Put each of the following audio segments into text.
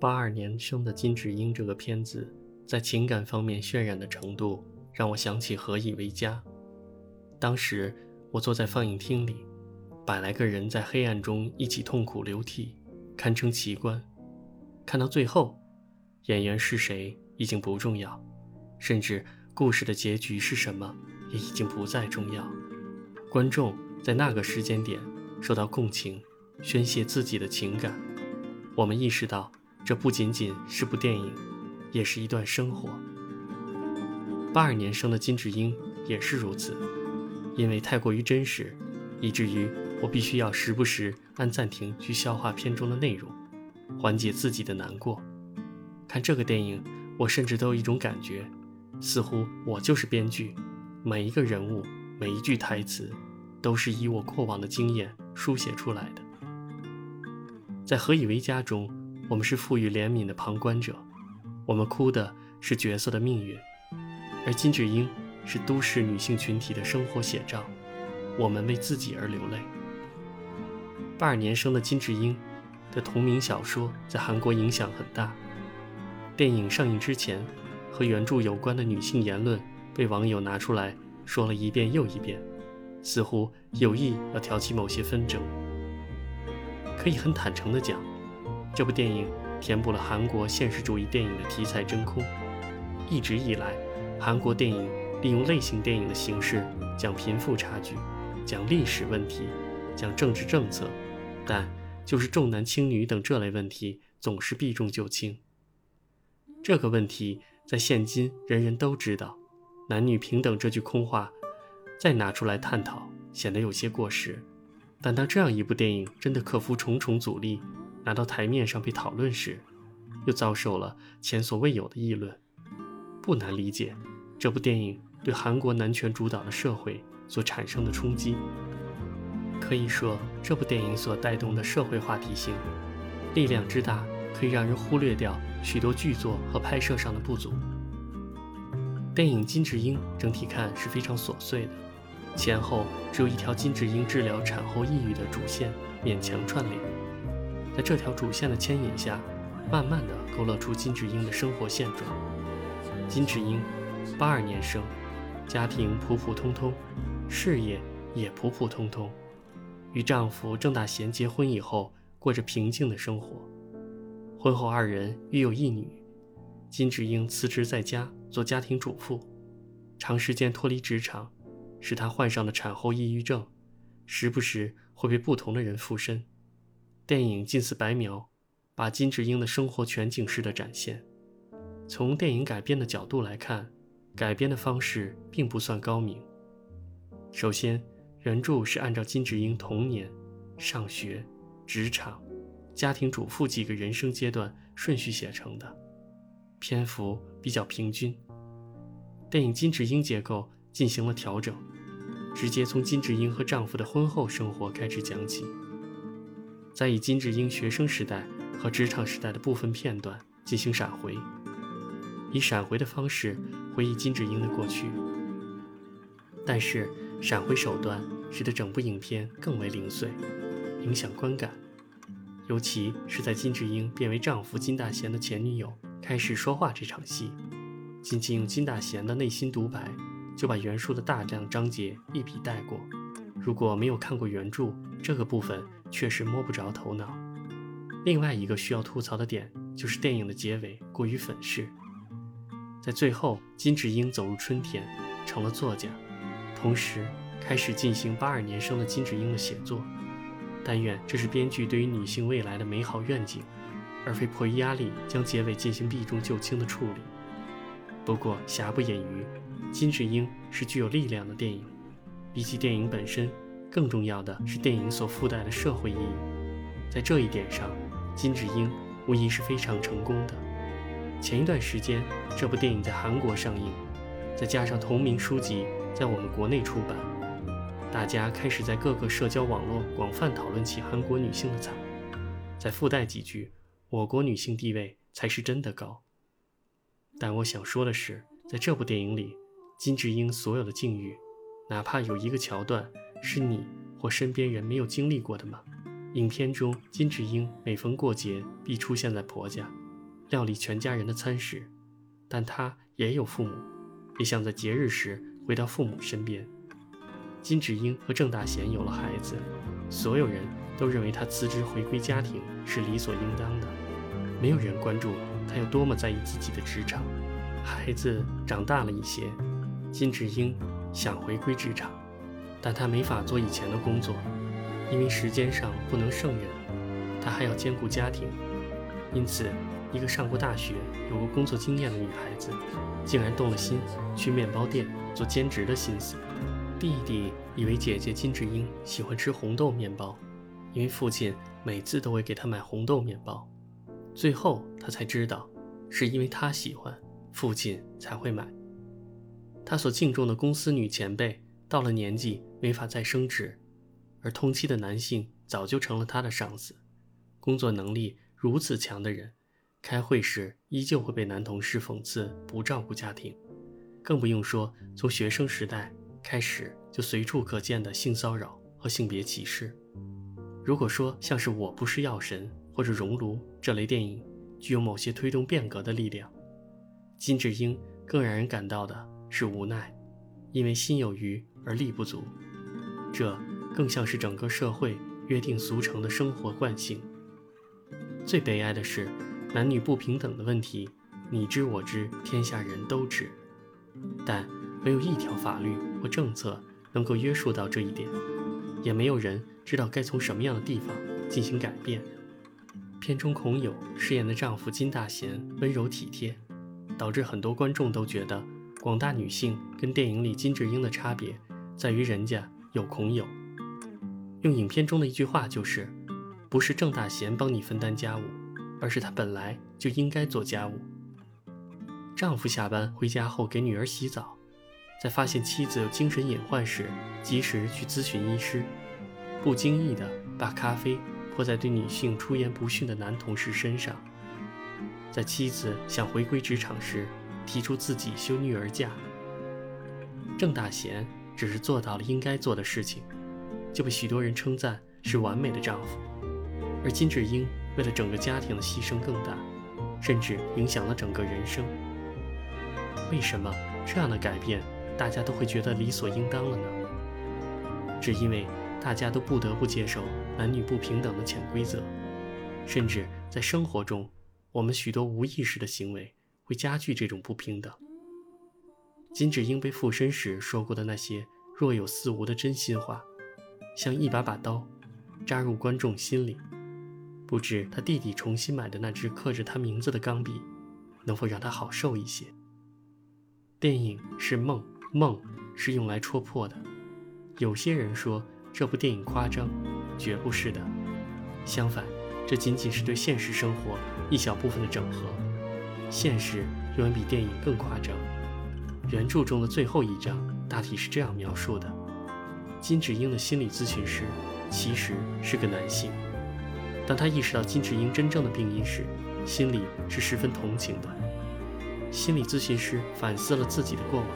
八二年生的金智英这个片子，在情感方面渲染的程度，让我想起《何以为家》。当时我坐在放映厅里，百来个人在黑暗中一起痛苦流涕，堪称奇观。看到最后，演员是谁已经不重要，甚至故事的结局是什么也已经不再重要。观众在那个时间点受到共情，宣泄自己的情感。我们意识到，这不仅仅是部电影，也是一段生活。八二年生的金智英也是如此，因为太过于真实，以至于我必须要时不时按暂停去消化片中的内容。缓解自己的难过。看这个电影，我甚至都有一种感觉，似乎我就是编剧，每一个人物、每一句台词，都是以我过往的经验书写出来的。在《何以为家》中，我们是赋予怜悯的旁观者，我们哭的是角色的命运；而金智英是都市女性群体的生活写照，我们为自己而流泪。八二年生的金智英。的同名小说在韩国影响很大。电影上映之前，和原著有关的女性言论被网友拿出来说了一遍又一遍，似乎有意要挑起某些纷争。可以很坦诚地讲，这部电影填补了韩国现实主义电影的题材真空。一直以来，韩国电影利用类型电影的形式讲贫富差距，讲历史问题，讲政治政策，但。就是重男轻女等这类问题总是避重就轻。这个问题在现今人人都知道，男女平等这句空话再拿出来探讨，显得有些过时。但当这样一部电影真的克服重重阻力，拿到台面上被讨论时，又遭受了前所未有的议论。不难理解这部电影对韩国男权主导的社会所产生的冲击。可以说，这部电影所带动的社会话题性力量之大，可以让人忽略掉许多剧作和拍摄上的不足。电影《金智英》整体看是非常琐碎的，前后只有一条金智英治疗产后抑郁的主线勉强串联，在这条主线的牵引下，慢慢的勾勒出金智英的生活现状。金智英，八二年生，家庭普普通通，事业也普普通通。与丈夫郑大贤结婚以后，过着平静的生活。婚后二人育有一女。金智英辞职在家做家庭主妇，长时间脱离职场，使她患上了产后抑郁症，时不时会被不同的人附身。电影近似白描，把金智英的生活全景式的展现。从电影改编的角度来看，改编的方式并不算高明。首先。原著是按照金智英童年、上学、职场、家庭主妇几个人生阶段顺序写成的，篇幅比较平均。电影金智英结构进行了调整，直接从金智英和丈夫的婚后生活开始讲起，再以金智英学生时代和职场时代的部分片段进行闪回，以闪回的方式回忆金智英的过去。但是闪回手段。使得整部影片更为零碎，影响观感。尤其是在金智英变为丈夫金大贤的前女友开始说话这场戏，仅仅用金大贤的内心独白，就把原书的大量章节一笔带过。如果没有看过原著，这个部分确实摸不着头脑。另外一个需要吐槽的点，就是电影的结尾过于粉饰。在最后，金智英走入春天，成了作家，同时。开始进行八二年生的金智英的写作，但愿这是编剧对于女性未来的美好愿景，而非迫于压力将结尾进行避重就轻的处理。不过瑕不掩瑜，金智英是具有力量的电影，比起电影本身，更重要的是电影所附带的社会意义。在这一点上，金智英无疑是非常成功的。前一段时间，这部电影在韩国上映，再加上同名书籍在我们国内出版。大家开始在各个社交网络广泛讨论起韩国女性的惨，再附带几句“我国女性地位才是真的高”。但我想说的是，在这部电影里，金智英所有的境遇，哪怕有一个桥段是你或身边人没有经历过的吗？影片中，金智英每逢过节必出现在婆家，料理全家人的餐食，但她也有父母，也想在节日时回到父母身边。金智英和郑大贤有了孩子，所有人都认为她辞职回归家庭是理所应当的，没有人关注她有多么在意自己的职场。孩子长大了一些，金智英想回归职场，但她没法做以前的工作，因为时间上不能胜任，她还要兼顾家庭，因此。一个上过大学、有过工作经验的女孩子，竟然动了心去面包店做兼职的心思。弟弟以为姐姐金智英喜欢吃红豆面包，因为父亲每次都会给她买红豆面包。最后他才知道，是因为他喜欢，父亲才会买。他所敬重的公司女前辈到了年纪没法再升职，而同期的男性早就成了他的上司。工作能力如此强的人。开会时依旧会被男同事讽刺不照顾家庭，更不用说从学生时代开始就随处可见的性骚扰和性别歧视。如果说像是《我不是药神》或者《熔炉》这类电影具有某些推动变革的力量，金智英更让人感到的是无奈，因为心有余而力不足。这更像是整个社会约定俗成的生活惯性。最悲哀的是。男女不平等的问题，你知我知，天下人都知，但没有一条法律或政策能够约束到这一点，也没有人知道该从什么样的地方进行改变。片中孔友饰演的丈夫金大贤温柔体贴，导致很多观众都觉得广大女性跟电影里金智英的差别在于人家有孔友。用影片中的一句话就是：不是郑大贤帮你分担家务。而是他本来就应该做家务。丈夫下班回家后给女儿洗澡，在发现妻子有精神隐患时，及时去咨询医师，不经意的把咖啡泼在对女性出言不逊的男同事身上。在妻子想回归职场时，提出自己休女儿假。郑大贤只是做到了应该做的事情，就被许多人称赞是完美的丈夫，而金智英。为了整个家庭的牺牲更大，甚至影响了整个人生。为什么这样的改变大家都会觉得理所应当了呢？只因为大家都不得不接受男女不平等的潜规则，甚至在生活中，我们许多无意识的行为会加剧这种不平等。金智英被附身时说过的那些若有似无的真心话，像一把把刀，扎入观众心里。不知他弟弟重新买的那支刻着他名字的钢笔，能否让他好受一些？电影是梦，梦是用来戳破的。有些人说这部电影夸张，绝不是的。相反，这仅仅是对现实生活一小部分的整合。现实远远比电影更夸张。原著中的最后一章大体是这样描述的：金智英的心理咨询师其实是个男性。当他意识到金智英真正的病因时，心里是十分同情的。心理咨询师反思了自己的过往，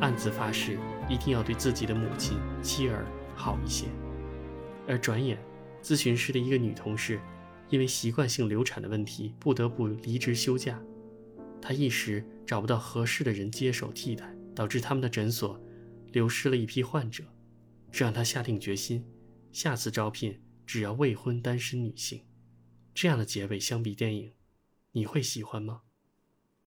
暗自发誓一定要对自己的母亲、妻儿好一些。而转眼，咨询师的一个女同事因为习惯性流产的问题，不得不离职休假。他一时找不到合适的人接手替代，导致他们的诊所流失了一批患者，这让他下定决心，下次招聘。只要未婚单身女性，这样的结尾相比电影，你会喜欢吗？